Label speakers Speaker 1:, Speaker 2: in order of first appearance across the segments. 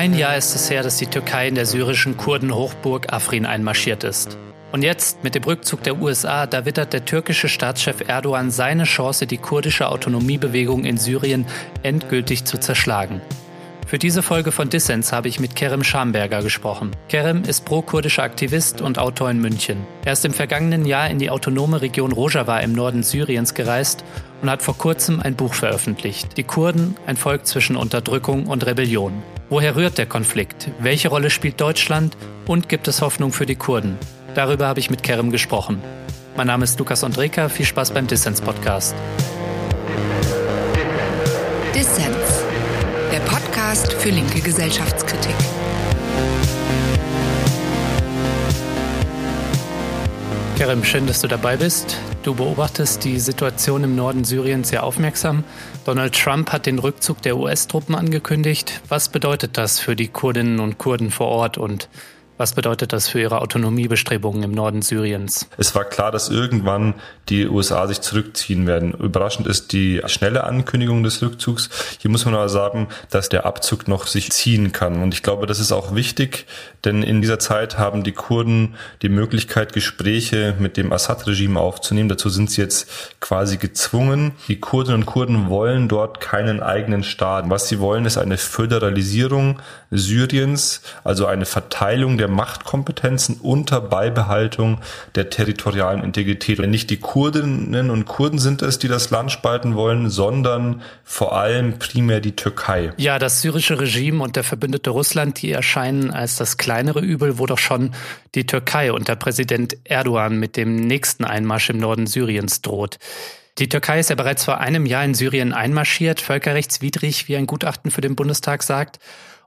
Speaker 1: Ein Jahr ist es her, dass die Türkei in der syrischen Kurdenhochburg Afrin einmarschiert ist. Und jetzt, mit dem Rückzug der USA, da wittert der türkische Staatschef Erdogan seine Chance, die kurdische Autonomiebewegung in Syrien endgültig zu zerschlagen. Für diese Folge von Dissens habe ich mit Kerem Schamberger gesprochen. Kerem ist pro-kurdischer Aktivist und Autor in München. Er ist im vergangenen Jahr in die autonome Region Rojava im Norden Syriens gereist und hat vor kurzem ein Buch veröffentlicht. Die Kurden, ein Volk zwischen Unterdrückung und Rebellion. Woher rührt der Konflikt? Welche Rolle spielt Deutschland? Und gibt es Hoffnung für die Kurden? Darüber habe ich mit Kerem gesprochen. Mein Name ist Lukas Andreka. Viel Spaß beim Dissens Podcast.
Speaker 2: Dissens Podcast für linke Gesellschaftskritik.
Speaker 1: Kerem, schön, dass du dabei bist. Du beobachtest die Situation im Norden Syriens sehr aufmerksam. Donald Trump hat den Rückzug der US-Truppen angekündigt. Was bedeutet das für die Kurdinnen und Kurden vor Ort und was bedeutet das für Ihre Autonomiebestrebungen im Norden Syriens?
Speaker 3: Es war klar, dass irgendwann die USA sich zurückziehen werden. Überraschend ist die schnelle Ankündigung des Rückzugs. Hier muss man aber sagen, dass der Abzug noch sich ziehen kann. Und ich glaube, das ist auch wichtig, denn in dieser Zeit haben die Kurden die Möglichkeit, Gespräche mit dem Assad-Regime aufzunehmen. Dazu sind sie jetzt quasi gezwungen. Die Kurdinnen und Kurden wollen dort keinen eigenen Staat. Was sie wollen, ist eine Föderalisierung Syriens, also eine Verteilung der Machtkompetenzen unter Beibehaltung der territorialen Integrität. Und nicht die Kurdinnen und Kurden sind es, die das Land spalten wollen, sondern vor allem primär die Türkei.
Speaker 1: Ja, das syrische Regime und der verbündete Russland, die erscheinen als das kleinere Übel, wo doch schon die Türkei unter Präsident Erdogan mit dem nächsten Einmarsch im Norden Syriens droht. Die Türkei ist ja bereits vor einem Jahr in Syrien einmarschiert, völkerrechtswidrig, wie ein Gutachten für den Bundestag sagt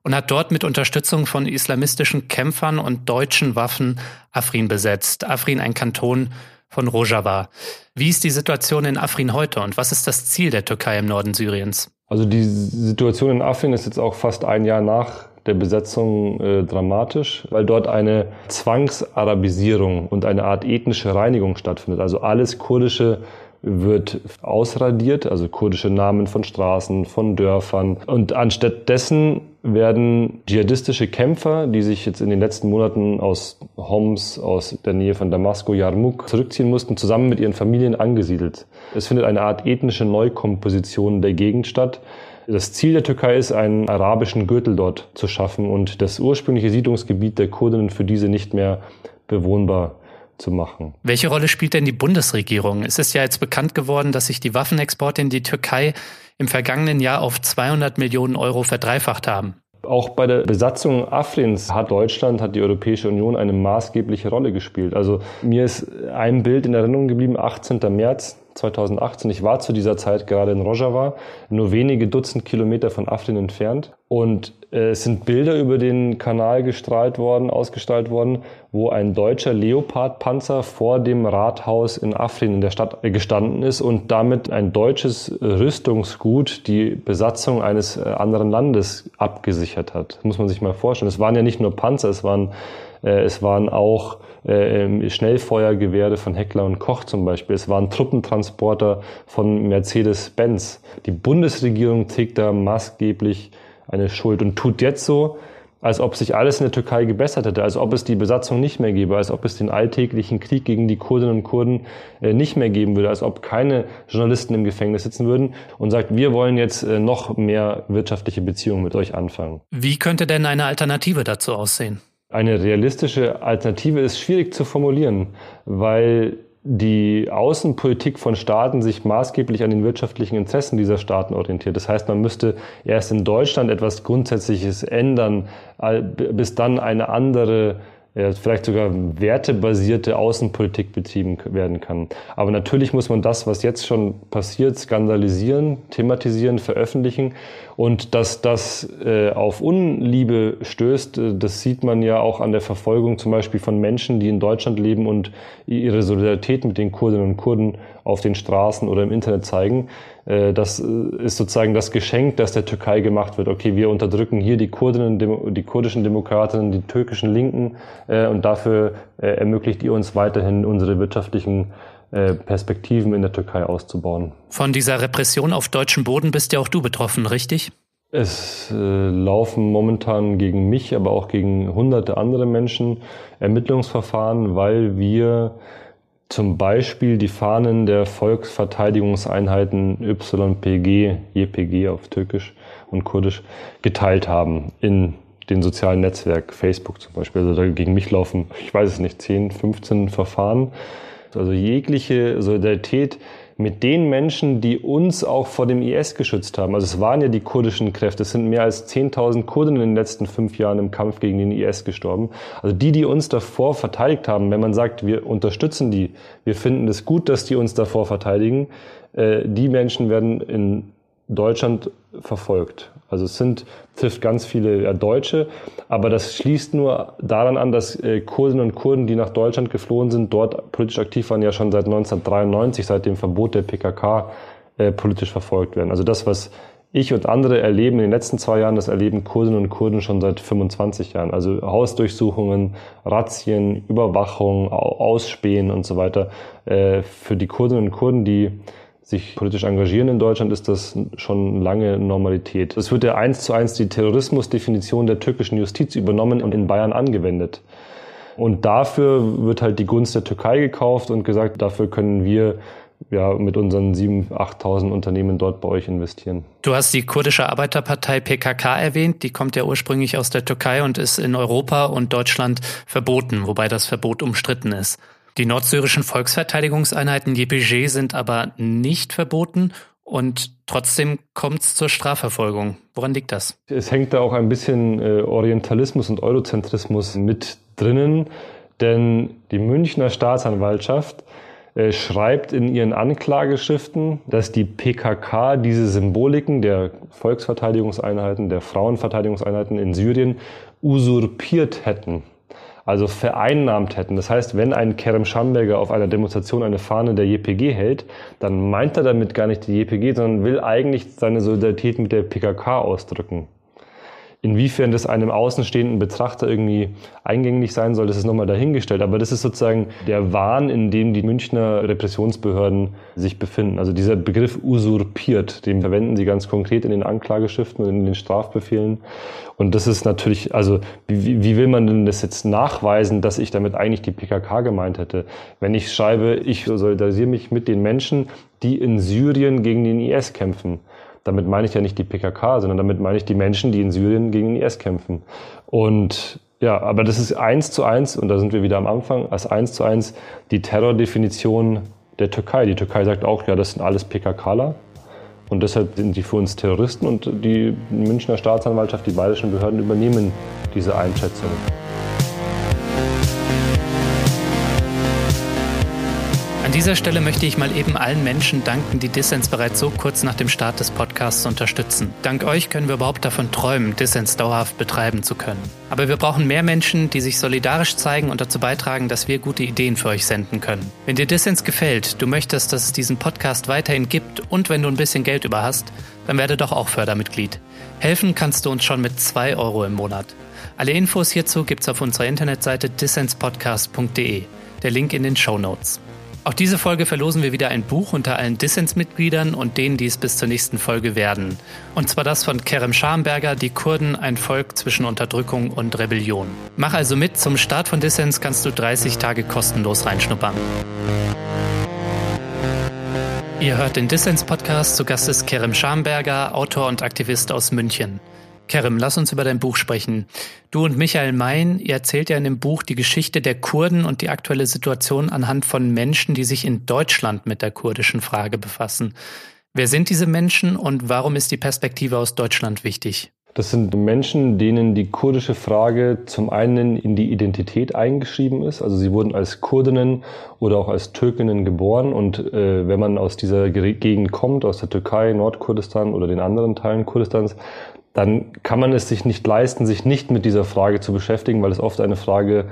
Speaker 1: und hat dort mit Unterstützung von islamistischen Kämpfern und deutschen Waffen Afrin besetzt. Afrin ein Kanton von Rojava. Wie ist die Situation in Afrin heute und was ist das Ziel der Türkei im Norden Syriens?
Speaker 4: Also die Situation in Afrin ist jetzt auch fast ein Jahr nach der Besetzung äh, dramatisch, weil dort eine Zwangsarabisierung und eine Art ethnische Reinigung stattfindet. Also alles kurdische wird ausradiert, also kurdische Namen von Straßen, von Dörfern. Und anstatt dessen werden dschihadistische Kämpfer, die sich jetzt in den letzten Monaten aus Homs, aus der Nähe von Damasco, Yarmouk zurückziehen mussten, zusammen mit ihren Familien angesiedelt. Es findet eine Art ethnische Neukomposition der Gegend statt. Das Ziel der Türkei ist, einen arabischen Gürtel dort zu schaffen und das ursprüngliche Siedlungsgebiet der Kurdinnen für diese nicht mehr bewohnbar zu machen.
Speaker 1: Welche Rolle spielt denn die Bundesregierung? Es ist ja jetzt bekannt geworden, dass sich die Waffenexporte in die Türkei im vergangenen Jahr auf 200 Millionen Euro verdreifacht haben.
Speaker 4: Auch bei der Besatzung Afrins hat Deutschland, hat die Europäische Union eine maßgebliche Rolle gespielt. Also mir ist ein Bild in Erinnerung geblieben, 18. März 2018. Ich war zu dieser Zeit gerade in Rojava, nur wenige Dutzend Kilometer von Afrin entfernt. Und äh, es sind Bilder über den Kanal gestrahlt worden, ausgestrahlt worden, wo ein deutscher Leopardpanzer vor dem Rathaus in Afrin in der Stadt gestanden ist und damit ein deutsches Rüstungsgut die Besatzung eines äh, anderen Landes abgesichert hat. Das muss man sich mal vorstellen. Es waren ja nicht nur Panzer, es waren, äh, es waren auch äh, Schnellfeuergewehre von Heckler und Koch zum Beispiel. Es waren Truppentransporter von Mercedes-Benz. Die Bundesregierung trägt da maßgeblich eine Schuld und tut jetzt so, als ob sich alles in der Türkei gebessert hätte, als ob es die Besatzung nicht mehr gäbe, als ob es den alltäglichen Krieg gegen die Kurdinnen und Kurden äh, nicht mehr geben würde, als ob keine Journalisten im Gefängnis sitzen würden und sagt, wir wollen jetzt äh, noch mehr wirtschaftliche Beziehungen mit euch anfangen.
Speaker 1: Wie könnte denn eine Alternative dazu aussehen?
Speaker 4: Eine realistische Alternative ist schwierig zu formulieren, weil die Außenpolitik von Staaten sich maßgeblich an den wirtschaftlichen Interessen dieser Staaten orientiert. Das heißt, man müsste erst in Deutschland etwas Grundsätzliches ändern, bis dann eine andere ja, vielleicht sogar wertebasierte Außenpolitik betrieben werden kann. Aber natürlich muss man das, was jetzt schon passiert, skandalisieren, thematisieren, veröffentlichen. Und dass das äh, auf Unliebe stößt, äh, das sieht man ja auch an der Verfolgung zum Beispiel von Menschen, die in Deutschland leben und ihre Solidarität mit den Kurdinnen und Kurden auf den Straßen oder im Internet zeigen. Äh, das äh, ist sozusagen das Geschenk, das der Türkei gemacht wird. Okay, wir unterdrücken hier die Kurdinnen, die kurdischen Demokratinnen, die türkischen Linken äh, und dafür ermöglicht ihr uns weiterhin unsere wirtschaftlichen Perspektiven in der Türkei auszubauen.
Speaker 1: Von dieser Repression auf deutschem Boden bist ja auch du betroffen, richtig?
Speaker 4: Es äh, laufen momentan gegen mich, aber auch gegen hunderte andere Menschen Ermittlungsverfahren, weil wir zum Beispiel die Fahnen der Volksverteidigungseinheiten YPG, JPG auf Türkisch und Kurdisch geteilt haben in den sozialen Netzwerk, Facebook zum Beispiel. Also da gegen mich laufen, ich weiß es nicht, 10, 15 Verfahren. Also jegliche Solidarität mit den Menschen, die uns auch vor dem IS geschützt haben. Also es waren ja die kurdischen Kräfte. Es sind mehr als 10.000 Kurden in den letzten fünf Jahren im Kampf gegen den IS gestorben. Also die, die uns davor verteidigt haben, wenn man sagt, wir unterstützen die, wir finden es gut, dass die uns davor verteidigen, äh, die Menschen werden in Deutschland verfolgt. Also es sind, trifft ganz viele Deutsche, aber das schließt nur daran an, dass äh, Kurdinnen und Kurden, die nach Deutschland geflohen sind, dort politisch aktiv waren, ja schon seit 1993, seit dem Verbot der PKK, äh, politisch verfolgt werden. Also das, was ich und andere erleben in den letzten zwei Jahren, das erleben Kurdinnen und Kurden schon seit 25 Jahren. Also Hausdurchsuchungen, Razzien, Überwachung, Ausspähen und so weiter. Äh, für die Kurdinnen und Kurden, die sich politisch engagieren in Deutschland, ist das schon lange Normalität. Es wird ja eins zu eins die Terrorismusdefinition der türkischen Justiz übernommen und in Bayern angewendet. Und dafür wird halt die Gunst der Türkei gekauft und gesagt, dafür können wir ja, mit unseren 7.000, 8.000 Unternehmen dort bei euch investieren.
Speaker 1: Du hast die kurdische Arbeiterpartei PKK erwähnt. Die kommt ja ursprünglich aus der Türkei und ist in Europa und Deutschland verboten, wobei das Verbot umstritten ist. Die nordsyrischen Volksverteidigungseinheiten JPG sind aber nicht verboten und trotzdem kommt es zur Strafverfolgung. Woran liegt das?
Speaker 4: Es hängt da auch ein bisschen äh, Orientalismus und Eurozentrismus mit drinnen, denn die Münchner Staatsanwaltschaft äh, schreibt in ihren Anklageschriften, dass die PKK diese Symboliken der Volksverteidigungseinheiten, der Frauenverteidigungseinheiten in Syrien usurpiert hätten also vereinnahmt hätten. Das heißt, wenn ein Kerem Schamberger auf einer Demonstration eine Fahne der JPG hält, dann meint er damit gar nicht die JPG, sondern will eigentlich seine Solidarität mit der PKK ausdrücken. Inwiefern das einem außenstehenden Betrachter irgendwie eingänglich sein soll, das ist nochmal dahingestellt. Aber das ist sozusagen der Wahn, in dem die Münchner Repressionsbehörden sich befinden. Also dieser Begriff usurpiert, den verwenden sie ganz konkret in den Anklageschriften und in den Strafbefehlen. Und das ist natürlich, also wie, wie will man denn das jetzt nachweisen, dass ich damit eigentlich die PKK gemeint hätte? Wenn ich schreibe, ich solidarisiere mich mit den Menschen, die in Syrien gegen den IS kämpfen damit meine ich ja nicht die PKK, sondern damit meine ich die Menschen, die in Syrien gegen den IS kämpfen. Und ja, aber das ist eins zu eins, und da sind wir wieder am Anfang, als eins zu eins die Terrordefinition der Türkei. Die Türkei sagt auch, ja, das sind alles PKKler. Und deshalb sind die für uns Terroristen und die Münchner Staatsanwaltschaft, die bayerischen Behörden übernehmen diese Einschätzung.
Speaker 1: Dieser Stelle möchte ich mal eben allen Menschen danken, die Dissens bereits so kurz nach dem Start des Podcasts unterstützen. Dank euch können wir überhaupt davon träumen, Dissens dauerhaft betreiben zu können. Aber wir brauchen mehr Menschen, die sich solidarisch zeigen und dazu beitragen, dass wir gute Ideen für euch senden können. Wenn dir Dissens gefällt, du möchtest, dass es diesen Podcast weiterhin gibt und wenn du ein bisschen Geld über hast, dann werde doch auch Fördermitglied. Helfen kannst du uns schon mit 2 Euro im Monat. Alle Infos hierzu gibt's auf unserer Internetseite dissenspodcast.de. Der Link in den Show Notes. Auch diese Folge verlosen wir wieder ein Buch unter allen Dissens-Mitgliedern und denen, die es bis zur nächsten Folge werden. Und zwar das von Kerem Schamberger, Die Kurden, ein Volk zwischen Unterdrückung und Rebellion. Mach also mit, zum Start von Dissens kannst du 30 Tage kostenlos reinschnuppern. Ihr hört den Dissens-Podcast, zu Gast ist Kerem Schamberger, Autor und Aktivist aus München. Kerem, lass uns über dein Buch sprechen. Du und Michael Mein, ihr erzählt ja in dem Buch die Geschichte der Kurden und die aktuelle Situation anhand von Menschen, die sich in Deutschland mit der kurdischen Frage befassen. Wer sind diese Menschen und warum ist die Perspektive aus Deutschland wichtig?
Speaker 4: Das sind Menschen, denen die kurdische Frage zum einen in die Identität eingeschrieben ist. Also sie wurden als Kurdinnen oder auch als Türkinnen geboren. Und äh, wenn man aus dieser Gegend kommt, aus der Türkei, Nordkurdistan oder den anderen Teilen Kurdistans, dann kann man es sich nicht leisten, sich nicht mit dieser Frage zu beschäftigen, weil es oft eine Frage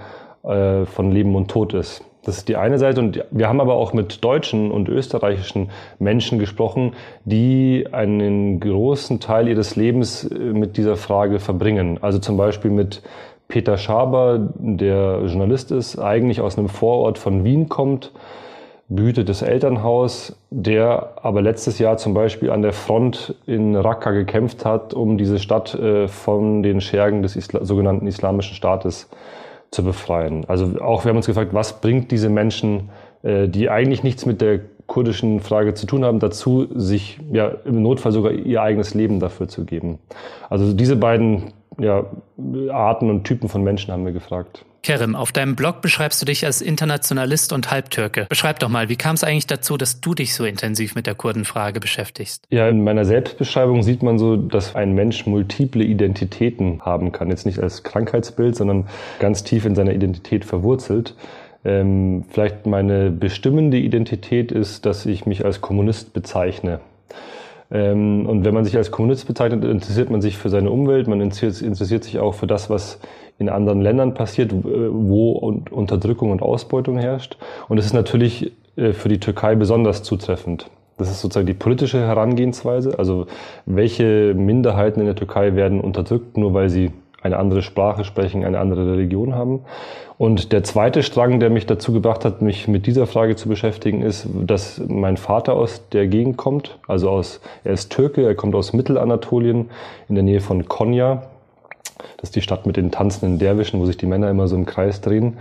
Speaker 4: äh, von Leben und Tod ist. Das ist die eine Seite. Und wir haben aber auch mit deutschen und österreichischen Menschen gesprochen, die einen großen Teil ihres Lebens äh, mit dieser Frage verbringen. Also zum Beispiel mit Peter Schaber, der Journalist ist, eigentlich aus einem Vorort von Wien kommt, behütetes Elternhaus, der aber letztes Jahr zum Beispiel an der Front in Raqqa gekämpft hat, um diese Stadt äh, von den Schergen des Isla sogenannten Islamischen Staates zu befreien. Also auch wir haben uns gefragt, was bringt diese Menschen, äh, die eigentlich nichts mit der kurdischen Frage zu tun haben, dazu, sich ja im Notfall sogar ihr eigenes Leben dafür zu geben. Also diese beiden ja, Arten und Typen von Menschen haben wir gefragt.
Speaker 1: Kerim, auf deinem Blog beschreibst du dich als Internationalist und Halbtürke. Beschreib doch mal, wie kam es eigentlich dazu, dass du dich so intensiv mit der Kurdenfrage beschäftigst?
Speaker 4: Ja, in meiner Selbstbeschreibung sieht man so, dass ein Mensch multiple Identitäten haben kann. Jetzt nicht als Krankheitsbild, sondern ganz tief in seiner Identität verwurzelt. Ähm, vielleicht meine bestimmende Identität ist, dass ich mich als Kommunist bezeichne. Ähm, und wenn man sich als Kommunist bezeichnet, interessiert man sich für seine Umwelt, man interessiert, interessiert sich auch für das, was in anderen Ländern passiert, wo Unterdrückung und Ausbeutung herrscht. Und es ist natürlich äh, für die Türkei besonders zutreffend. Das ist sozusagen die politische Herangehensweise. Also welche Minderheiten in der Türkei werden unterdrückt, nur weil sie eine andere Sprache sprechen, eine andere Religion haben. Und der zweite Strang, der mich dazu gebracht hat, mich mit dieser Frage zu beschäftigen, ist, dass mein Vater aus der Gegend kommt. Also aus, er ist Türke, er kommt aus Mittelanatolien in der Nähe von Konya. Das ist die Stadt mit den tanzenden Derwischen, wo sich die Männer immer so im Kreis drehen.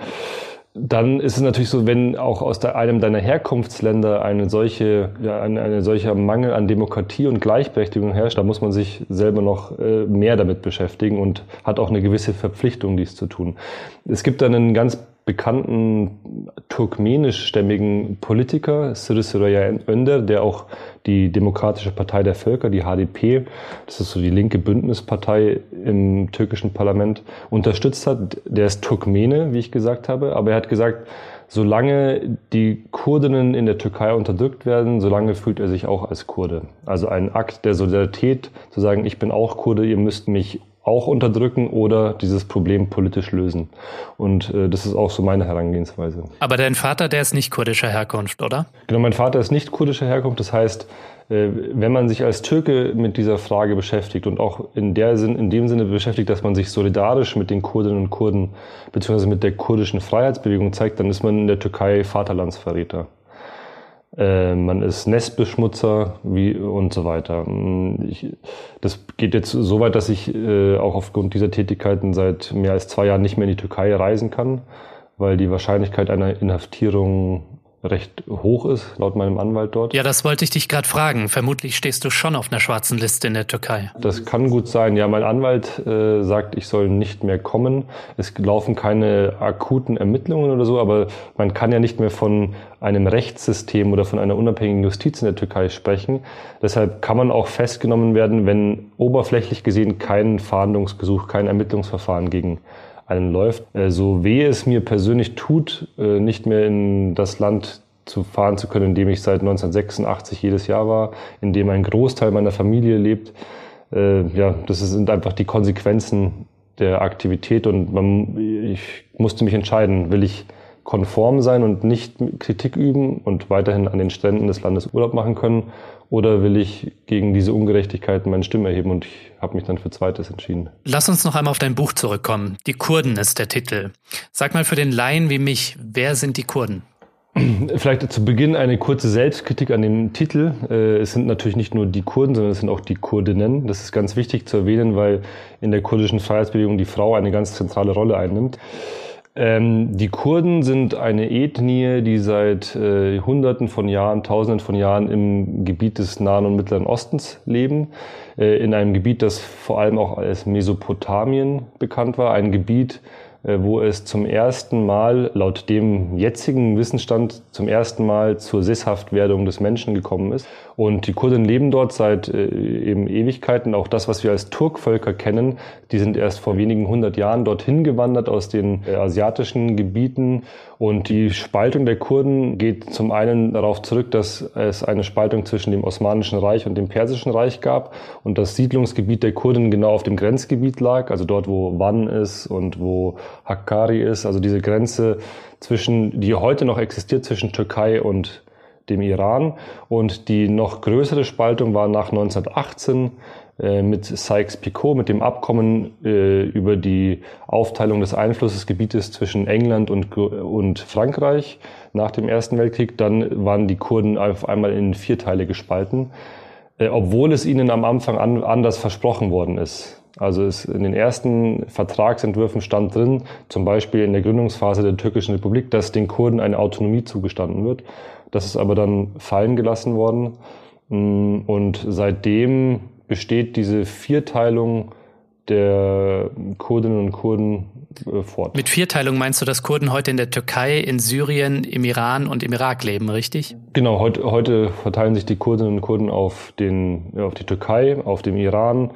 Speaker 4: Dann ist es natürlich so, wenn auch aus einem deiner Herkunftsländer eine solche, ja, ein, eine solcher Mangel an Demokratie und Gleichberechtigung herrscht, da muss man sich selber noch äh, mehr damit beschäftigen und hat auch eine gewisse Verpflichtung, dies zu tun. Es gibt dann einen ganz bekannten turkmenischstämmigen Politiker, Sırrı Süreyya Önder, der auch die Demokratische Partei der Völker, die HDP, das ist so die linke Bündnispartei im türkischen Parlament, unterstützt hat. Der ist Turkmene, wie ich gesagt habe, aber er hat gesagt, solange die Kurdinnen in der Türkei unterdrückt werden, solange fühlt er sich auch als Kurde. Also ein Akt der Solidarität, zu sagen, ich bin auch Kurde, ihr müsst mich auch unterdrücken oder dieses Problem politisch lösen. Und äh, das ist auch so meine Herangehensweise.
Speaker 1: Aber dein Vater, der ist nicht kurdischer Herkunft, oder?
Speaker 4: Genau, mein Vater ist nicht kurdischer Herkunft. Das heißt, äh, wenn man sich als Türke mit dieser Frage beschäftigt und auch in, der Sinn, in dem Sinne beschäftigt, dass man sich solidarisch mit den Kurdinnen und Kurden beziehungsweise mit der kurdischen Freiheitsbewegung zeigt, dann ist man in der Türkei Vaterlandsverräter. Äh, man ist Nestbeschmutzer wie, und so weiter. Ich, das geht jetzt so weit, dass ich äh, auch aufgrund dieser Tätigkeiten seit mehr als zwei Jahren nicht mehr in die Türkei reisen kann, weil die Wahrscheinlichkeit einer Inhaftierung recht hoch ist, laut meinem Anwalt dort.
Speaker 1: Ja, das wollte ich dich gerade fragen. Vermutlich stehst du schon auf einer schwarzen Liste in der Türkei.
Speaker 4: Das kann gut sein. Ja, mein Anwalt äh, sagt, ich soll nicht mehr kommen. Es laufen keine akuten Ermittlungen oder so, aber man kann ja nicht mehr von einem Rechtssystem oder von einer unabhängigen Justiz in der Türkei sprechen. Deshalb kann man auch festgenommen werden, wenn oberflächlich gesehen kein Fahndungsgesuch, kein Ermittlungsverfahren gegen einen läuft. Äh, so weh es mir persönlich tut, äh, nicht mehr in das Land zu fahren zu können, in dem ich seit 1986 jedes Jahr war, in dem ein Großteil meiner Familie lebt. Äh, ja, das sind einfach die Konsequenzen der Aktivität und man, ich musste mich entscheiden, will ich konform sein und nicht Kritik üben und weiterhin an den Stränden des Landes Urlaub machen können oder will ich gegen diese Ungerechtigkeiten meine Stimme erheben? Und ich habe mich dann für Zweites entschieden.
Speaker 1: Lass uns noch einmal auf dein Buch zurückkommen. Die Kurden ist der Titel. Sag mal für den Laien wie mich, wer sind die Kurden?
Speaker 4: Vielleicht zu Beginn eine kurze Selbstkritik an dem Titel. Äh, es sind natürlich nicht nur die Kurden, sondern es sind auch die Kurdinnen. Das ist ganz wichtig zu erwähnen, weil in der kurdischen Freiheitsbewegung die Frau eine ganz zentrale Rolle einnimmt. Ähm, die Kurden sind eine Ethnie, die seit äh, Hunderten von Jahren, Tausenden von Jahren im Gebiet des Nahen und Mittleren Ostens leben. Äh, in einem Gebiet, das vor allem auch als Mesopotamien bekannt war. Ein Gebiet, äh, wo es zum ersten Mal, laut dem jetzigen Wissensstand, zum ersten Mal zur Sesshaftwerdung des Menschen gekommen ist. Und die Kurden leben dort seit äh, eben Ewigkeiten. Auch das, was wir als Turkvölker kennen, die sind erst vor wenigen hundert Jahren dorthin gewandert aus den äh, asiatischen Gebieten. Und die Spaltung der Kurden geht zum einen darauf zurück, dass es eine Spaltung zwischen dem Osmanischen Reich und dem Persischen Reich gab und das Siedlungsgebiet der Kurden genau auf dem Grenzgebiet lag, also dort, wo Van ist und wo Hakkari ist, also diese Grenze zwischen, die heute noch existiert zwischen Türkei und dem Iran. Und die noch größere Spaltung war nach 1918 äh, mit Sykes-Picot, mit dem Abkommen äh, über die Aufteilung des Einflussesgebietes zwischen England und, und Frankreich nach dem Ersten Weltkrieg. Dann waren die Kurden auf einmal in vier Teile gespalten, äh, obwohl es ihnen am Anfang an, anders versprochen worden ist. Also in den ersten Vertragsentwürfen stand drin, zum Beispiel in der Gründungsphase der türkischen Republik, dass den Kurden eine Autonomie zugestanden wird. Das ist aber dann fallen gelassen worden. Mm, und seitdem besteht diese Vierteilung der Kurdinnen und Kurden
Speaker 1: äh, fort. Mit Vierteilung meinst du, dass Kurden heute in der Türkei, in Syrien, im Iran und im Irak leben, richtig?
Speaker 4: Genau, heute, heute verteilen sich die Kurdinnen und Kurden auf, den, auf die Türkei, auf den Iran,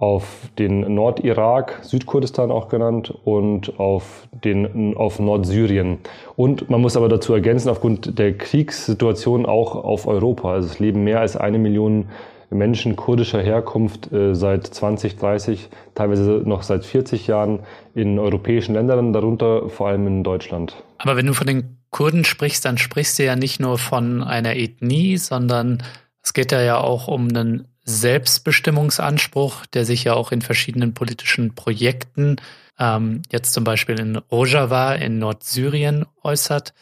Speaker 4: auf den Nordirak, Südkurdistan auch genannt, und auf, den, auf Nordsyrien. Und man muss aber dazu ergänzen, aufgrund der Kriegssituation auch auf Europa. Also es leben mehr als eine Million Menschen kurdischer Herkunft äh, seit 20, 30, teilweise noch seit 40 Jahren in europäischen Ländern, darunter vor allem in Deutschland.
Speaker 1: Aber wenn du von den Kurden sprichst, dann sprichst du ja nicht nur von einer Ethnie, sondern es geht ja auch um einen Selbstbestimmungsanspruch, der sich ja auch in verschiedenen politischen Projekten, ähm, jetzt zum Beispiel in Rojava in Nordsyrien äußert.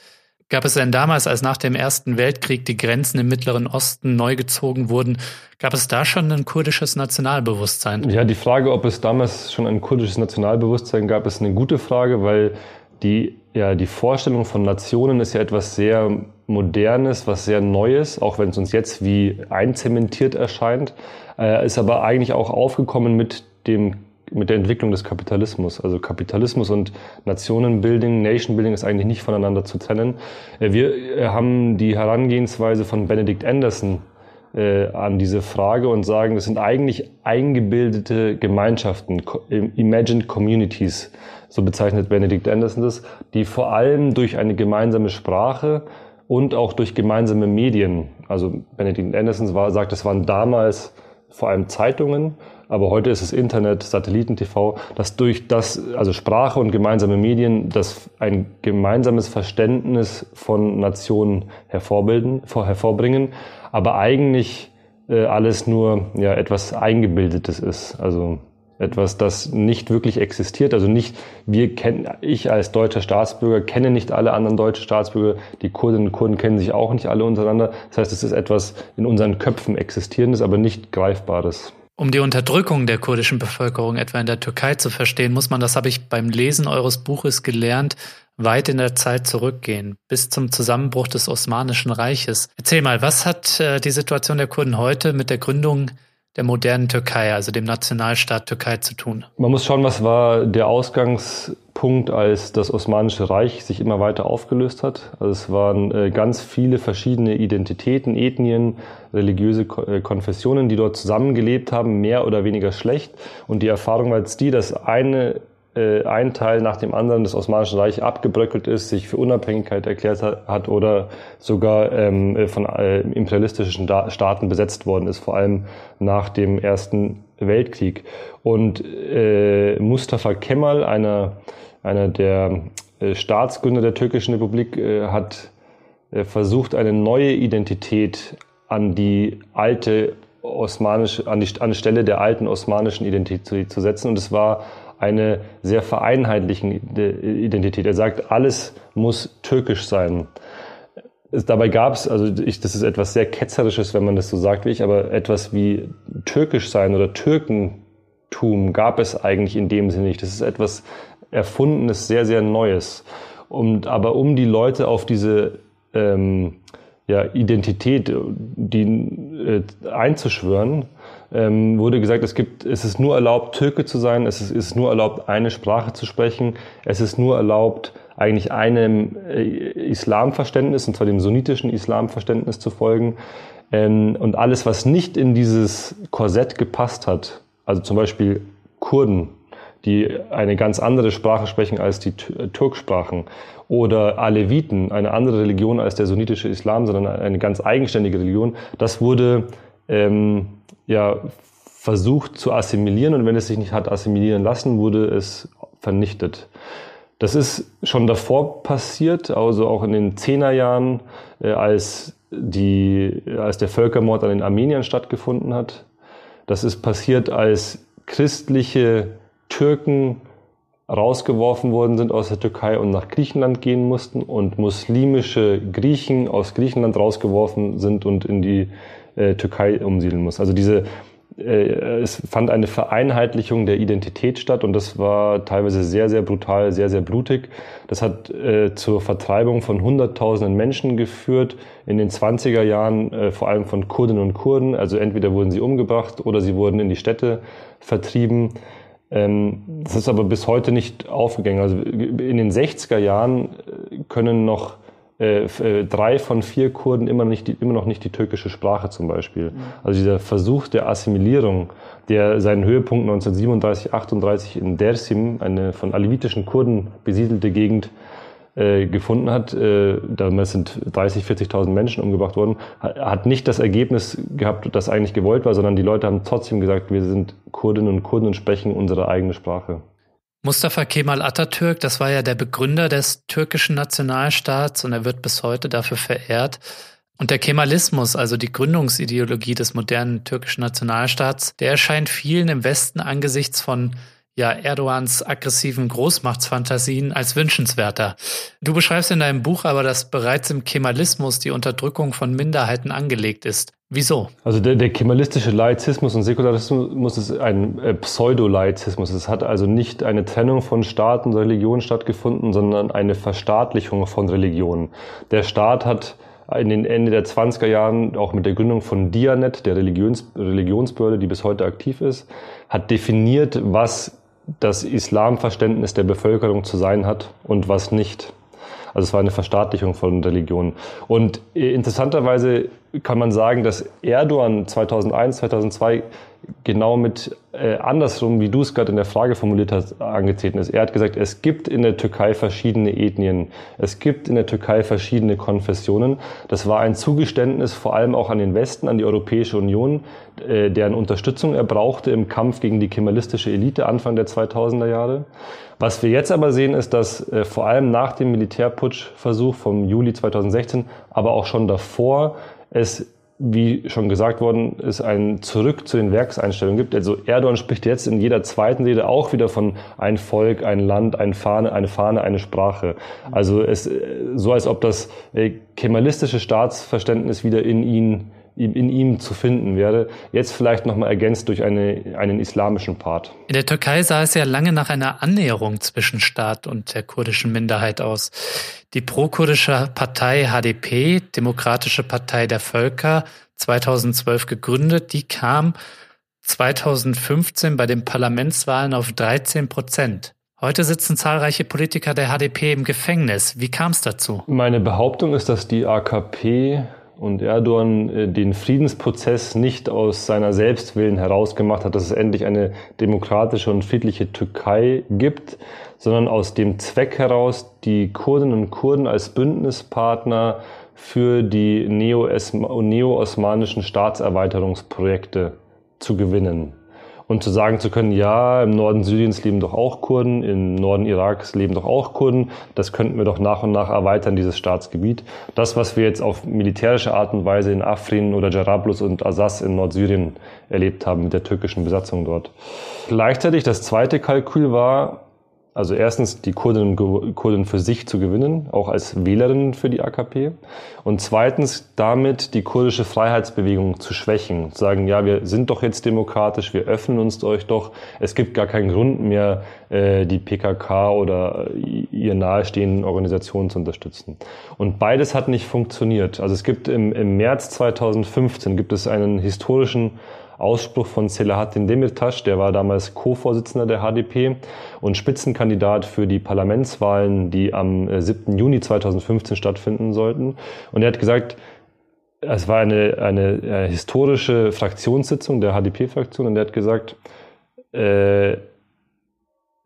Speaker 1: Gab es denn damals, als nach dem Ersten Weltkrieg die Grenzen im Mittleren Osten neu gezogen wurden, gab es da schon ein kurdisches Nationalbewusstsein?
Speaker 4: Ja, die Frage, ob es damals schon ein kurdisches Nationalbewusstsein gab, ist eine gute Frage, weil die, ja, die Vorstellung von Nationen ist ja etwas sehr Modernes, was sehr Neues, auch wenn es uns jetzt wie einzementiert erscheint, äh, ist aber eigentlich auch aufgekommen mit dem mit der Entwicklung des Kapitalismus. Also Kapitalismus und Nationenbuilding, Nationbuilding ist eigentlich nicht voneinander zu trennen. Äh, wir äh, haben die Herangehensweise von Benedict Anderson äh, an diese Frage und sagen, das sind eigentlich eingebildete Gemeinschaften, imagined communities, so bezeichnet Benedict Anderson das, die vor allem durch eine gemeinsame Sprache und auch durch gemeinsame Medien, also Benedict Anderson war, sagt, es waren damals vor allem Zeitungen, aber heute ist es Internet, Satelliten-TV, dass durch das, also Sprache und gemeinsame Medien, das ein gemeinsames Verständnis von Nationen hervorbilden, hervorbringen, aber eigentlich äh, alles nur ja, etwas Eingebildetes ist. Also etwas, das nicht wirklich existiert. Also nicht, wir kennen, ich als deutscher Staatsbürger kenne nicht alle anderen deutschen Staatsbürger, die Kurdinnen und Kurden kennen sich auch nicht alle untereinander. Das heißt, es ist etwas in unseren Köpfen existierendes, aber nicht greifbares.
Speaker 1: Um die Unterdrückung der kurdischen Bevölkerung etwa in der Türkei zu verstehen, muss man, das habe ich beim Lesen eures Buches gelernt, weit in der Zeit zurückgehen, bis zum Zusammenbruch des Osmanischen Reiches. Erzähl mal, was hat äh, die Situation der Kurden heute mit der Gründung der modernen Türkei, also dem Nationalstaat Türkei zu tun?
Speaker 4: Man muss schauen, was war der Ausgangspunkt, als das Osmanische Reich sich immer weiter aufgelöst hat. Also es waren äh, ganz viele verschiedene Identitäten, Ethnien, religiöse äh, Konfessionen, die dort zusammengelebt haben, mehr oder weniger schlecht. Und die Erfahrung war jetzt die, dass eine äh, ein Teil nach dem anderen des Osmanischen Reich abgebröckelt ist, sich für Unabhängigkeit erklärt hat oder sogar ähm, äh, von äh, imperialistischen da Staaten besetzt worden ist, vor allem nach dem Ersten Weltkrieg. Und äh, Mustafa Kemal, einer, einer der äh, Staatsgründer der türkischen Republik, äh, hat äh, versucht, eine neue Identität an die alte osmanische, an die, an die Stelle der alten osmanischen Identität zu setzen. Und es war eine sehr vereinheitliche Identität. Er sagt, alles muss türkisch sein. Dabei gab es, also ich, das ist etwas sehr ketzerisches, wenn man das so sagt wie ich, aber etwas wie türkisch sein oder Türkentum gab es eigentlich in dem Sinne nicht. Das ist etwas Erfundenes, sehr, sehr Neues. Und, aber um die Leute auf diese ähm, ja, Identität die, äh, einzuschwören, ähm, wurde gesagt, es gibt, es ist nur erlaubt, Türke zu sein, es ist, ist nur erlaubt, eine Sprache zu sprechen, es ist nur erlaubt, eigentlich einem äh, Islamverständnis, und zwar dem sunnitischen Islamverständnis zu folgen. Ähm, und alles, was nicht in dieses Korsett gepasst hat, also zum Beispiel Kurden, die eine ganz andere Sprache sprechen als die Turksprachen, oder Aleviten, eine andere Religion als der sunnitische Islam, sondern eine ganz eigenständige Religion, das wurde ähm, ja versucht zu assimilieren und wenn es sich nicht hat assimilieren lassen, wurde es vernichtet. Das ist schon davor passiert, also auch in den Zehnerjahren, äh, als, die, als der Völkermord an den Armeniern stattgefunden hat. Das ist passiert, als christliche Türken rausgeworfen worden sind aus der Türkei und nach Griechenland gehen mussten und muslimische Griechen aus Griechenland rausgeworfen sind und in die äh, Türkei umsiedeln mussten. Also diese äh, es fand eine Vereinheitlichung der Identität statt und das war teilweise sehr, sehr brutal, sehr, sehr blutig. Das hat äh, zur Vertreibung von Hunderttausenden Menschen geführt in den 20er Jahren, äh, vor allem von Kurdinnen und Kurden. Also entweder wurden sie umgebracht oder sie wurden in die Städte vertrieben. Ähm, das ist aber bis heute nicht aufgegangen. Also in den 60er Jahren äh, können noch äh, äh, drei von vier Kurden immer, nicht die, immer noch nicht die türkische Sprache zum Beispiel. Mhm. Also dieser Versuch der Assimilierung, der seinen Höhepunkt 1937, 38 in Dersim, eine von alevitischen Kurden besiedelte Gegend, äh, gefunden hat, äh, damals sind 30, 40.000 Menschen umgebracht worden, hat nicht das Ergebnis gehabt, das eigentlich gewollt war, sondern die Leute haben trotzdem gesagt, wir sind Kurdinnen und Kurden und sprechen unsere eigene Sprache.
Speaker 1: Mustafa Kemal Atatürk, das war ja der Begründer des türkischen Nationalstaats und er wird bis heute dafür verehrt. Und der Kemalismus, also die Gründungsideologie des modernen türkischen Nationalstaats, der erscheint vielen im Westen angesichts von ja, Erdogans aggressiven Großmachtsfantasien als wünschenswerter. Du beschreibst in deinem Buch aber, dass bereits im Kemalismus die Unterdrückung von Minderheiten angelegt ist. Wieso?
Speaker 4: Also der, der kemalistische Laizismus und Säkularismus ist ein äh, Pseudo-Laizismus. Es hat also nicht eine Trennung von Staat und Religion stattgefunden, sondern eine Verstaatlichung von Religionen. Der Staat hat in den Ende der 20er Jahren, auch mit der Gründung von Dianet, der Religions, Religionsbehörde, die bis heute aktiv ist, hat definiert, was das Islamverständnis der Bevölkerung zu sein hat und was nicht. Also es war eine Verstaatlichung von Religionen. Und äh, interessanterweise kann man sagen, dass Erdogan 2001, 2002 genau mit äh, andersrum, wie du es gerade in der Frage formuliert hast, angetreten ist. Er hat gesagt, es gibt in der Türkei verschiedene Ethnien, es gibt in der Türkei verschiedene Konfessionen. Das war ein Zugeständnis vor allem auch an den Westen, an die Europäische Union, äh, deren Unterstützung er brauchte im Kampf gegen die kemalistische Elite Anfang der 2000er Jahre. Was wir jetzt aber sehen, ist, dass äh, vor allem nach dem Militärputschversuch vom Juli 2016, aber auch schon davor, es wie schon gesagt worden ist, ein Zurück zu den Werkseinstellungen gibt. Also Erdogan spricht jetzt in jeder zweiten Rede auch wieder von ein Volk, ein Land, ein Fahne, eine Fahne, eine Sprache. Also es so, als ob das äh, kemalistische Staatsverständnis wieder in ihn in ihm zu finden wäre. Jetzt vielleicht nochmal ergänzt durch eine, einen islamischen Part.
Speaker 1: In der Türkei sah es ja lange nach einer Annäherung zwischen Staat und der kurdischen Minderheit aus. Die prokurdische Partei HDP, Demokratische Partei der Völker, 2012 gegründet, die kam 2015 bei den Parlamentswahlen auf 13 Prozent. Heute sitzen zahlreiche Politiker der HDP im Gefängnis. Wie kam es dazu?
Speaker 4: Meine Behauptung ist, dass die AKP und Erdogan äh, den Friedensprozess nicht aus seiner Selbstwillen herausgemacht hat, dass es endlich eine demokratische und friedliche Türkei gibt, sondern aus dem Zweck heraus, die Kurdinnen und Kurden als Bündnispartner für die neo-osmanischen Staatserweiterungsprojekte zu gewinnen und zu sagen zu können, ja, im Norden Syriens leben doch auch Kurden, im Norden Iraks leben doch auch Kurden, das könnten wir doch nach und nach erweitern, dieses Staatsgebiet. Das, was wir jetzt auf militärische Art und Weise in Afrin oder Jarablus und Assas in Nordsyrien erlebt haben mit der türkischen Besatzung dort. Gleichzeitig das zweite Kalkül war, also erstens die Kurdinnen und Kurden für sich zu gewinnen, auch als Wählerinnen für die AKP. Und zweitens damit die kurdische Freiheitsbewegung zu schwächen. Zu sagen, ja, wir sind doch jetzt demokratisch, wir öffnen uns euch doch. Es gibt gar keinen Grund mehr, äh, die PKK oder ihr nahestehenden Organisationen zu unterstützen. Und beides hat nicht funktioniert. Also es gibt im, im März 2015 gibt es einen historischen Ausspruch von Selahattin Demirtas, der war damals Co-Vorsitzender der HDP und Spitzenkandidat für die Parlamentswahlen, die am 7. Äh, Juni 2015 stattfinden sollten. Und er hat gesagt, es war eine, eine, äh, historische Fraktionssitzung der HDP-Fraktion und er hat gesagt, äh,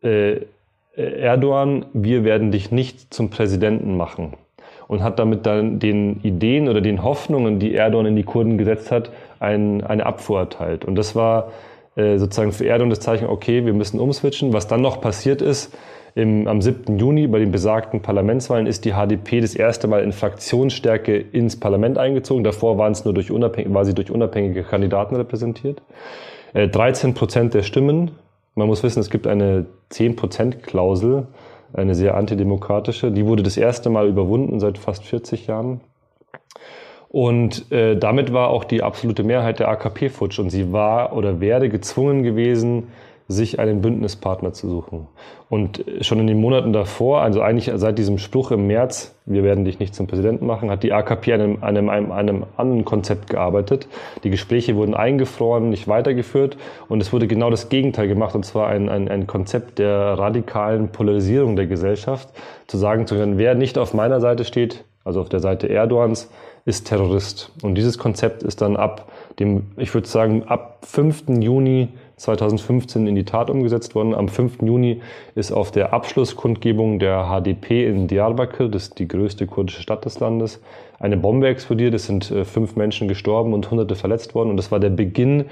Speaker 4: äh, Erdogan, wir werden dich nicht zum Präsidenten machen und hat damit dann den Ideen oder den Hoffnungen, die Erdogan in die Kurden gesetzt hat, ein, eine Abfuhr erteilt. Und das war äh, sozusagen für Erdogan das Zeichen, okay, wir müssen umswitchen. Was dann noch passiert ist, im, am 7. Juni bei den besagten Parlamentswahlen ist die HDP das erste Mal in Fraktionsstärke ins Parlament eingezogen. Davor waren es nur durch war sie durch unabhängige Kandidaten repräsentiert. 13 Prozent der Stimmen. Man muss wissen, es gibt eine 10 Prozent Klausel, eine sehr antidemokratische. Die wurde das erste Mal überwunden seit fast 40 Jahren. Und äh, damit war auch die absolute Mehrheit der AKP futsch und sie war oder wäre gezwungen gewesen, sich einen Bündnispartner zu suchen. Und schon in den Monaten davor, also eigentlich seit diesem Spruch im März, wir werden dich nicht zum Präsidenten machen, hat die AKP an einem, einem, einem, einem anderen Konzept gearbeitet. Die Gespräche wurden eingefroren, nicht weitergeführt und es wurde genau das Gegenteil gemacht, und zwar ein, ein, ein Konzept der radikalen Polarisierung der Gesellschaft, zu sagen zu können, wer nicht auf meiner Seite steht, also auf der Seite Erdogans, ist Terrorist. Und dieses Konzept ist dann ab dem, ich würde sagen, ab 5. Juni 2015 in die Tat umgesetzt worden. Am 5. Juni ist auf der Abschlusskundgebung der HDP in Diyarbakir, das ist die größte kurdische Stadt des Landes, eine Bombe explodiert. Es sind äh, fünf Menschen gestorben und hunderte verletzt worden. Und das war der Beginn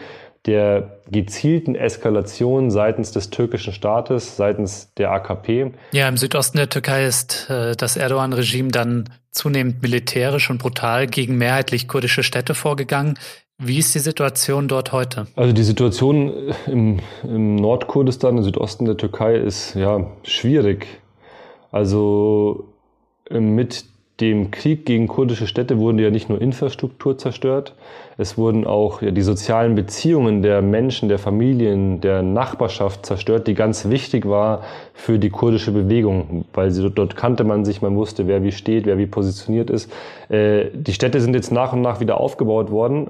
Speaker 4: der gezielten Eskalation seitens des türkischen Staates, seitens der AKP.
Speaker 1: Ja, im Südosten der Türkei ist äh, das Erdogan-Regime dann zunehmend militärisch und brutal gegen mehrheitlich kurdische Städte vorgegangen. Wie ist die Situation dort heute?
Speaker 4: Also die Situation im, im Nordkurdistan, im Südosten der Türkei ist ja schwierig. Also mit dem Krieg gegen kurdische Städte wurden ja nicht nur Infrastruktur zerstört, es wurden auch ja, die sozialen Beziehungen der Menschen, der Familien, der Nachbarschaft zerstört, die ganz wichtig war für die kurdische Bewegung, weil sie, dort kannte man sich, man wusste, wer wie steht, wer wie positioniert ist. Äh, die Städte sind jetzt nach und nach wieder aufgebaut worden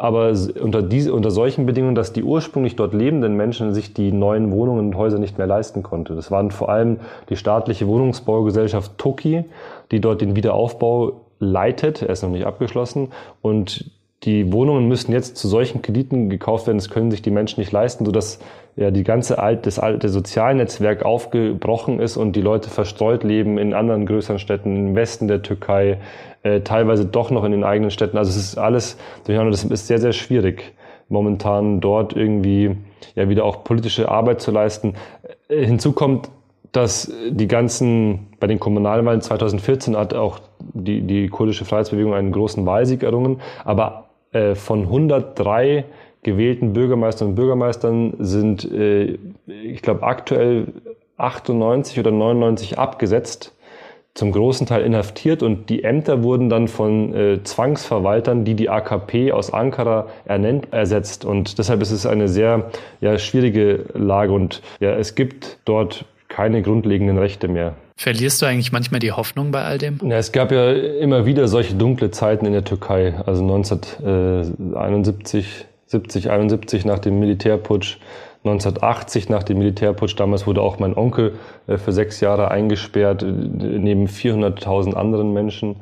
Speaker 4: aber unter, diese, unter solchen Bedingungen, dass die ursprünglich dort lebenden Menschen sich die neuen Wohnungen und Häuser nicht mehr leisten konnten. Das waren vor allem die staatliche Wohnungsbaugesellschaft Toki, die dort den Wiederaufbau leitet. Er ist noch nicht abgeschlossen. Und die Wohnungen müssen jetzt zu solchen Krediten gekauft werden, das können sich die Menschen nicht leisten, sodass ja die ganze alte, das alte Sozialnetzwerk aufgebrochen ist und die Leute verstreut leben in anderen größeren Städten, im Westen der Türkei, äh, teilweise doch noch in den eigenen Städten. Also es ist alles, das ist sehr, sehr schwierig, momentan dort irgendwie ja wieder auch politische Arbeit zu leisten. Äh, hinzu kommt, dass die ganzen, bei den Kommunalwahlen 2014 hat auch die, die kurdische Freiheitsbewegung einen großen Wahlsieg errungen, aber äh, von 103 gewählten Bürgermeistern und Bürgermeistern sind, äh, ich glaube, aktuell 98 oder 99 abgesetzt, zum großen Teil inhaftiert und die Ämter wurden dann von äh, Zwangsverwaltern, die die AKP aus Ankara ernennt, ersetzt. Und deshalb ist es eine sehr ja, schwierige Lage und ja, es gibt dort keine grundlegenden Rechte mehr.
Speaker 1: Verlierst du eigentlich manchmal die Hoffnung bei all dem?
Speaker 4: Ja, es gab ja immer wieder solche dunkle Zeiten in der Türkei. Also 1971, 70, 71 nach dem Militärputsch, 1980 nach dem Militärputsch. Damals wurde auch mein Onkel äh, für sechs Jahre eingesperrt, neben 400.000 anderen Menschen.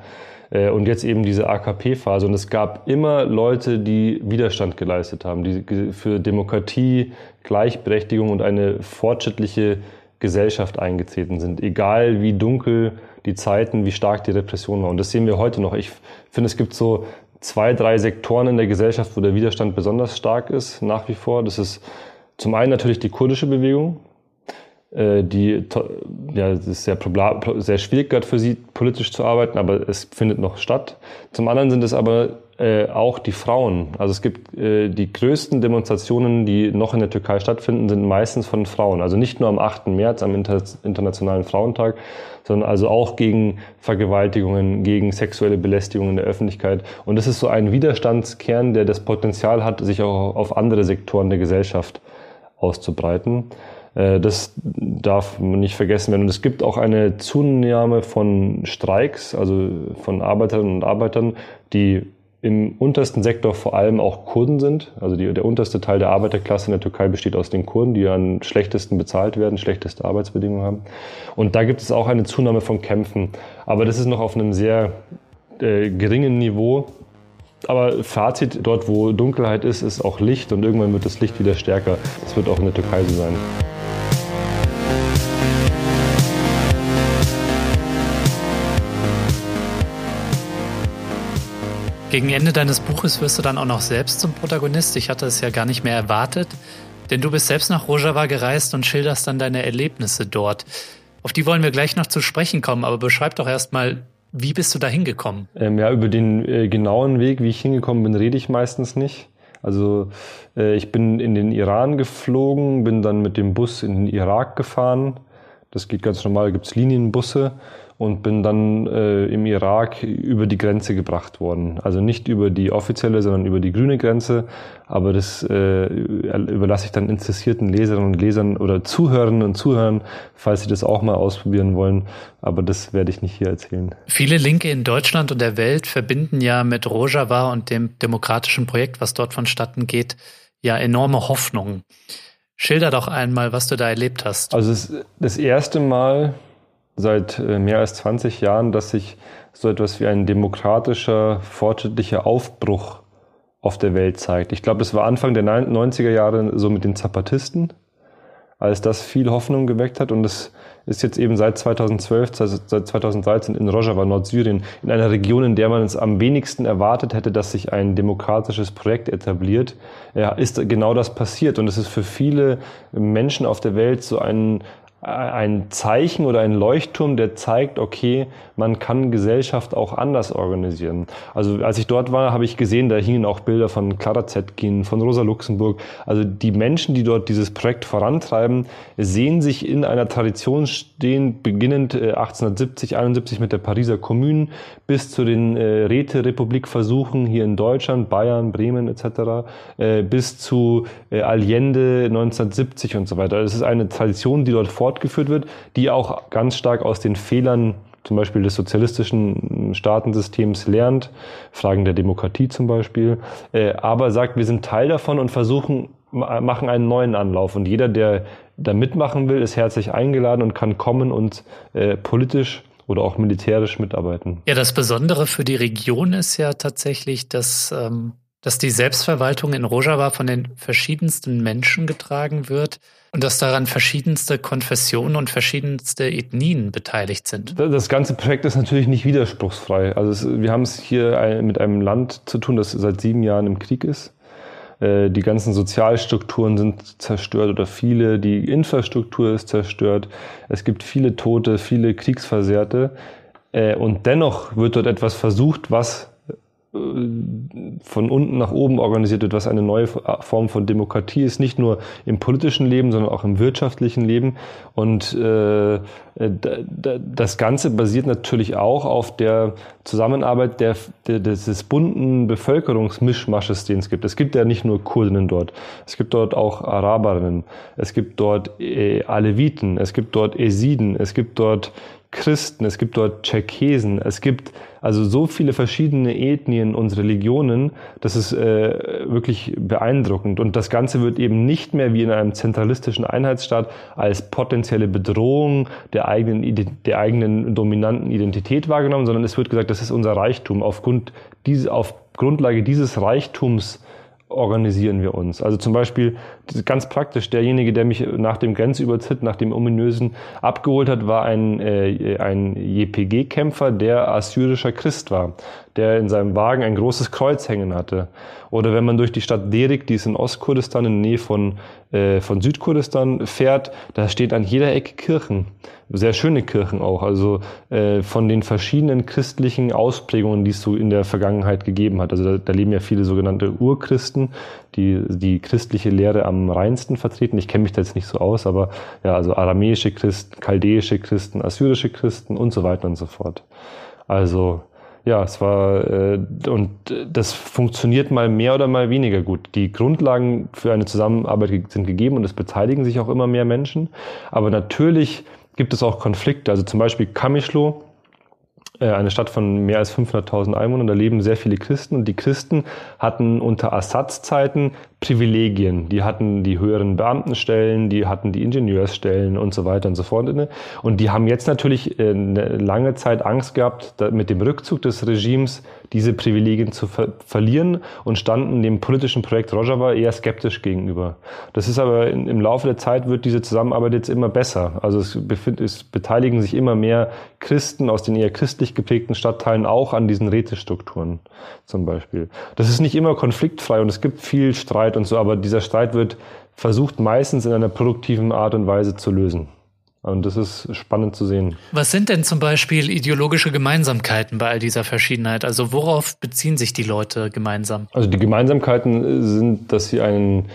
Speaker 4: Äh, und jetzt eben diese AKP-Phase. Und es gab immer Leute, die Widerstand geleistet haben, die für Demokratie, Gleichberechtigung und eine fortschrittliche Gesellschaft eingetreten sind. Egal wie dunkel die Zeiten, wie stark die Repression war. Und das sehen wir heute noch. Ich finde, es gibt so zwei, drei Sektoren in der Gesellschaft, wo der Widerstand besonders stark ist, nach wie vor. Das ist zum einen natürlich die kurdische Bewegung, äh, die ja, es ist sehr, sehr schwierig gerade für sie, politisch zu arbeiten, aber es findet noch statt. Zum anderen sind es aber äh, auch die Frauen. Also es gibt äh, die größten Demonstrationen, die noch in der Türkei stattfinden, sind meistens von Frauen. Also nicht nur am 8. März, am Inter Internationalen Frauentag, sondern also auch gegen Vergewaltigungen, gegen sexuelle Belästigung in der Öffentlichkeit. Und das ist so ein Widerstandskern, der das Potenzial hat, sich auch auf andere Sektoren der Gesellschaft auszubreiten. Äh, das darf man nicht vergessen werden. Und es gibt auch eine Zunahme von Streiks, also von Arbeiterinnen und Arbeitern, die im untersten Sektor vor allem auch Kurden sind. Also die, der unterste Teil der Arbeiterklasse in der Türkei besteht aus den Kurden, die am schlechtesten bezahlt werden, schlechteste Arbeitsbedingungen haben. Und da gibt es auch eine Zunahme von Kämpfen. Aber das ist noch auf einem sehr äh, geringen Niveau. Aber Fazit, dort wo Dunkelheit ist, ist auch Licht und irgendwann wird das Licht wieder stärker. Das wird auch in der Türkei so sein.
Speaker 1: Gegen Ende deines Buches wirst du dann auch noch selbst zum Protagonist. Ich hatte es ja gar nicht mehr erwartet, denn du bist selbst nach Rojava gereist und schilderst dann deine Erlebnisse dort. Auf die wollen wir gleich noch zu sprechen kommen, aber beschreib doch erstmal, wie bist du da hingekommen?
Speaker 4: Ähm, ja, über den äh, genauen Weg, wie ich hingekommen bin, rede ich meistens nicht. Also äh, ich bin in den Iran geflogen, bin dann mit dem Bus in den Irak gefahren. Das geht ganz normal, gibt es Linienbusse und bin dann äh, im Irak über die Grenze gebracht worden. Also nicht über die offizielle, sondern über die grüne Grenze. Aber das äh, überlasse ich dann interessierten Leserinnen und Lesern oder Zuhörerinnen und Zuhörern, falls sie das auch mal ausprobieren wollen. Aber das werde ich nicht hier erzählen.
Speaker 1: Viele Linke in Deutschland und der Welt verbinden ja mit Rojava und dem demokratischen Projekt, was dort vonstatten geht, ja enorme Hoffnungen. Schilder doch einmal, was du da erlebt hast.
Speaker 4: Also das, das erste Mal seit äh, mehr als 20 Jahren, dass sich so etwas wie ein demokratischer, fortschrittlicher Aufbruch auf der Welt zeigt. Ich glaube, das war Anfang der 90er Jahre so mit den Zapatisten, als das viel Hoffnung geweckt hat. Und es ist jetzt eben seit 2012, also seit 2013 in Rojava, Nordsyrien, in einer Region, in der man es am wenigsten erwartet hätte, dass sich ein demokratisches Projekt etabliert, ja, ist genau das passiert. Und es ist für viele Menschen auf der Welt so ein, ein Zeichen oder ein Leuchtturm, der zeigt, okay, man kann Gesellschaft auch anders organisieren. Also als ich dort war, habe ich gesehen, da hingen auch Bilder von Clara Zetkin, von Rosa Luxemburg. Also die Menschen, die dort dieses Projekt vorantreiben, sehen sich in einer Tradition stehen, beginnend 1870, äh, 71 mit der Pariser Kommune bis zu den äh, Räterepublikversuchen hier in Deutschland, Bayern, Bremen etc., äh, bis zu Allende 1970 und so weiter. Es ist eine Tradition, die dort vor fortgeführt wird, die auch ganz stark aus den Fehlern zum Beispiel des sozialistischen Staatensystems lernt, Fragen der Demokratie zum Beispiel, äh, aber sagt, wir sind Teil davon und versuchen, machen einen neuen Anlauf. Und jeder, der da mitmachen will, ist herzlich eingeladen und kann kommen und äh, politisch oder auch militärisch mitarbeiten.
Speaker 1: Ja, das Besondere für die Region ist ja tatsächlich, dass, ähm, dass die Selbstverwaltung in Rojava von den verschiedensten Menschen getragen wird. Und dass daran verschiedenste Konfessionen und verschiedenste Ethnien beteiligt sind.
Speaker 4: Das ganze Projekt ist natürlich nicht widerspruchsfrei. Also es, wir haben es hier mit einem Land zu tun, das seit sieben Jahren im Krieg ist. Äh, die ganzen Sozialstrukturen sind zerstört oder viele. Die Infrastruktur ist zerstört. Es gibt viele Tote, viele Kriegsversehrte. Äh, und dennoch wird dort etwas versucht, was von unten nach oben organisiert wird, was eine neue Form von Demokratie ist, nicht nur im politischen Leben, sondern auch im wirtschaftlichen Leben. Und äh, das Ganze basiert natürlich auch auf der Zusammenarbeit der, des bunten Bevölkerungsmischmasches, den es gibt. Es gibt ja nicht nur Kurdinnen dort, es gibt dort auch Araberinnen, es gibt dort äh, Aleviten, es gibt dort Esiden, es gibt dort Christen, es gibt dort Tscherkesen, es gibt also so viele verschiedene Ethnien und Religionen, das ist äh, wirklich beeindruckend. Und das Ganze wird eben nicht mehr wie in einem zentralistischen Einheitsstaat als potenzielle Bedrohung der eigenen, der eigenen dominanten Identität wahrgenommen, sondern es wird gesagt, das ist unser Reichtum. Aufgrund diese, auf Grundlage dieses Reichtums organisieren wir uns. Also zum Beispiel ganz praktisch, derjenige, der mich nach dem Grenzübertritt, nach dem ominösen abgeholt hat, war ein, äh, ein JPG-Kämpfer, der assyrischer Christ war, der in seinem Wagen ein großes Kreuz hängen hatte. Oder wenn man durch die Stadt Derik, die ist in Ostkurdistan, in der Nähe von, äh, von Südkurdistan, fährt, da steht an jeder Ecke Kirchen. Sehr schöne Kirchen auch. Also äh, von den verschiedenen christlichen Ausprägungen, die es so in der Vergangenheit gegeben hat. Also da, da leben ja viele sogenannte Urchristen, die die christliche Lehre am reinsten vertreten. Ich kenne mich da jetzt nicht so aus, aber ja, also aramäische Christen, chaldäische Christen, assyrische Christen und so weiter und so fort. Also ja, es war äh, und das funktioniert mal mehr oder mal weniger gut. Die Grundlagen für eine Zusammenarbeit sind gegeben und es beteiligen sich auch immer mehr Menschen. Aber natürlich gibt es auch Konflikte. Also zum Beispiel Kamischlo, eine Stadt von mehr als 500.000 Einwohnern, da leben sehr viele Christen und die Christen hatten unter Assads-Zeiten Privilegien. Die hatten die höheren Beamtenstellen, die hatten die Ingenieursstellen und so weiter und so fort. Und die haben jetzt natürlich äh, eine lange Zeit Angst gehabt, mit dem Rückzug des Regimes diese Privilegien zu ver verlieren und standen dem politischen Projekt Rojava eher skeptisch gegenüber. Das ist aber in, im Laufe der Zeit wird diese Zusammenarbeit jetzt immer besser. Also es, es beteiligen sich immer mehr Christen aus den eher christlich geprägten Stadtteilen auch an diesen Rätestrukturen zum Beispiel. Das ist nicht immer konfliktfrei und es gibt viel Streit und so, aber dieser Streit wird versucht meistens in einer produktiven Art und Weise zu lösen. Und das ist spannend zu sehen.
Speaker 1: Was sind denn zum Beispiel ideologische Gemeinsamkeiten bei all dieser Verschiedenheit? Also worauf beziehen sich die Leute gemeinsam?
Speaker 4: Also die Gemeinsamkeiten sind, dass sie einen,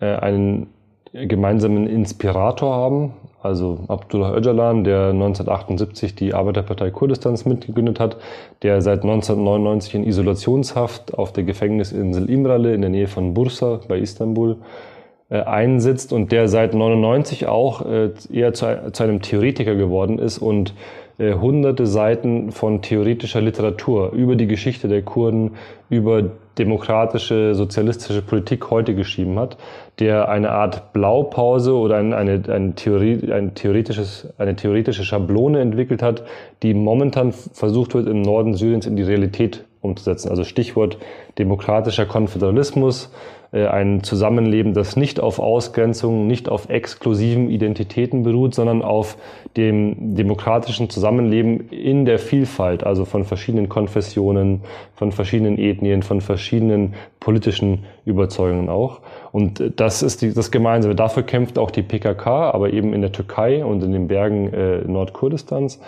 Speaker 4: äh, einen gemeinsamen Inspirator haben. Also Abdullah Öcalan, der 1978 die Arbeiterpartei Kurdistans mitgegründet hat, der seit 1999 in Isolationshaft auf der Gefängnisinsel Imrale in der Nähe von Bursa bei Istanbul äh, einsitzt und der seit 99 auch äh, eher zu, zu, einem Theoretiker geworden ist und äh, hunderte Seiten von theoretischer Literatur über die Geschichte der Kurden, über demokratische, sozialistische Politik heute geschrieben hat, der eine Art Blaupause oder ein, eine, eine, Theorie, ein theoretisches, eine theoretische Schablone entwickelt hat, die momentan versucht wird, im Norden Syriens in die Realität umzusetzen. Also Stichwort demokratischer Konföderalismus, äh, ein Zusammenleben, das nicht auf Ausgrenzung, nicht auf exklusiven Identitäten beruht, sondern auf dem demokratischen Zusammenleben in der Vielfalt, also von verschiedenen Konfessionen, von verschiedenen Ethnien, von verschiedenen politischen Überzeugungen auch. Und das ist die, das Gemeinsame. Dafür kämpft auch die PKK, aber eben in der Türkei und in den Bergen äh, Nordkurdistans.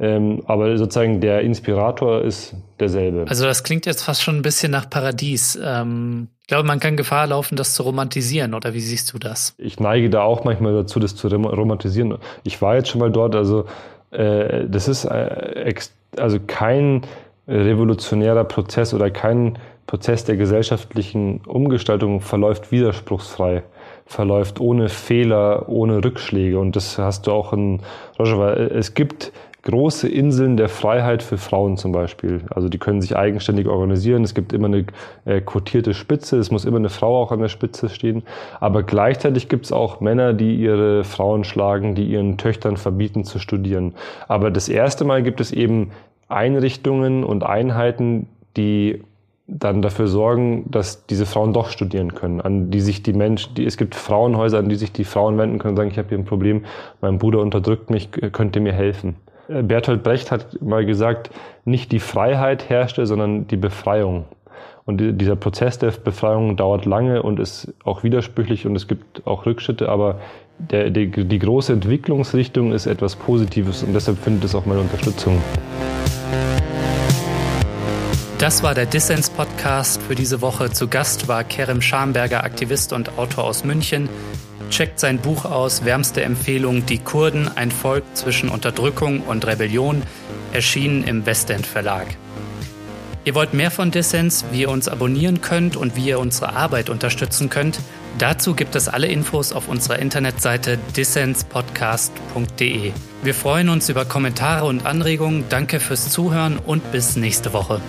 Speaker 4: Ähm, aber sozusagen der Inspirator ist derselbe.
Speaker 1: Also das klingt jetzt fast schon ein bisschen nach Paradies. Ähm, ich glaube, man kann Gefahr laufen, das zu romantisieren. Oder wie siehst du das?
Speaker 4: Ich neige da auch manchmal dazu, das zu romantisieren. Ich war jetzt schon mal dort. Also äh, das ist äh, also kein revolutionärer Prozess oder kein Prozess der gesellschaftlichen Umgestaltung verläuft widerspruchsfrei verläuft ohne Fehler, ohne Rückschläge. Und das hast du auch in Rojava. Es gibt große Inseln der Freiheit für Frauen zum Beispiel. Also die können sich eigenständig organisieren. Es gibt immer eine äh, quotierte Spitze. Es muss immer eine Frau auch an der Spitze stehen. Aber gleichzeitig gibt es auch Männer, die ihre Frauen schlagen, die ihren Töchtern verbieten zu studieren. Aber das erste Mal gibt es eben Einrichtungen und Einheiten, die dann dafür sorgen, dass diese Frauen doch studieren können, an die sich die Menschen, die, es gibt Frauenhäuser, an die sich die Frauen wenden können und sagen, ich habe hier ein Problem, mein Bruder unterdrückt mich, könnt ihr mir helfen. Äh, Bertolt Brecht hat mal gesagt, nicht die Freiheit herrschte, sondern die Befreiung. Und dieser Prozess der Befreiung dauert lange und ist auch widersprüchlich und es gibt auch Rückschritte, aber der, die, die große Entwicklungsrichtung ist etwas Positives und deshalb findet es auch meine Unterstützung.
Speaker 1: Das war der Dissens-Podcast für diese Woche. Zu Gast war Kerem Schamberger, Aktivist und Autor aus München. Checkt sein Buch aus, wärmste Empfehlung, Die Kurden, ein Volk zwischen Unterdrückung und Rebellion, erschienen im Westend Verlag. Ihr wollt mehr von Dissens, wie ihr uns abonnieren könnt und wie ihr unsere Arbeit unterstützen könnt? Dazu gibt es alle Infos auf unserer Internetseite dissenspodcast.de. Wir freuen uns über Kommentare und Anregungen. Danke fürs Zuhören und bis nächste Woche.